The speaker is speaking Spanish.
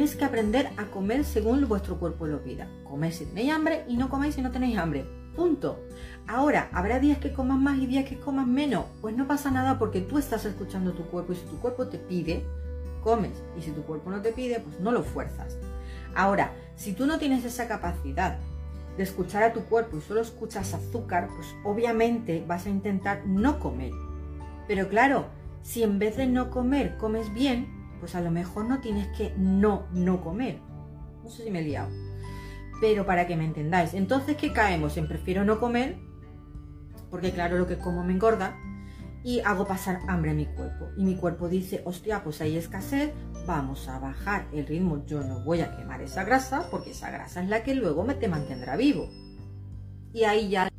tienes que aprender a comer según vuestro cuerpo lo pida. Coméis si tenéis hambre y no coméis si no tenéis hambre. Punto. Ahora, ¿habrá días que comas más y días que comas menos? Pues no pasa nada porque tú estás escuchando tu cuerpo y si tu cuerpo te pide, comes. Y si tu cuerpo no te pide, pues no lo fuerzas. Ahora, si tú no tienes esa capacidad de escuchar a tu cuerpo y solo escuchas azúcar, pues obviamente vas a intentar no comer. Pero claro, si en vez de no comer comes bien, pues a lo mejor no tienes que no, no comer. No sé si me he liado. Pero para que me entendáis. Entonces, ¿qué caemos? En prefiero no comer, porque claro, lo que como me engorda, y hago pasar hambre a mi cuerpo. Y mi cuerpo dice, hostia, pues hay escasez, vamos a bajar el ritmo, yo no voy a quemar esa grasa, porque esa grasa es la que luego me te mantendrá vivo. Y ahí ya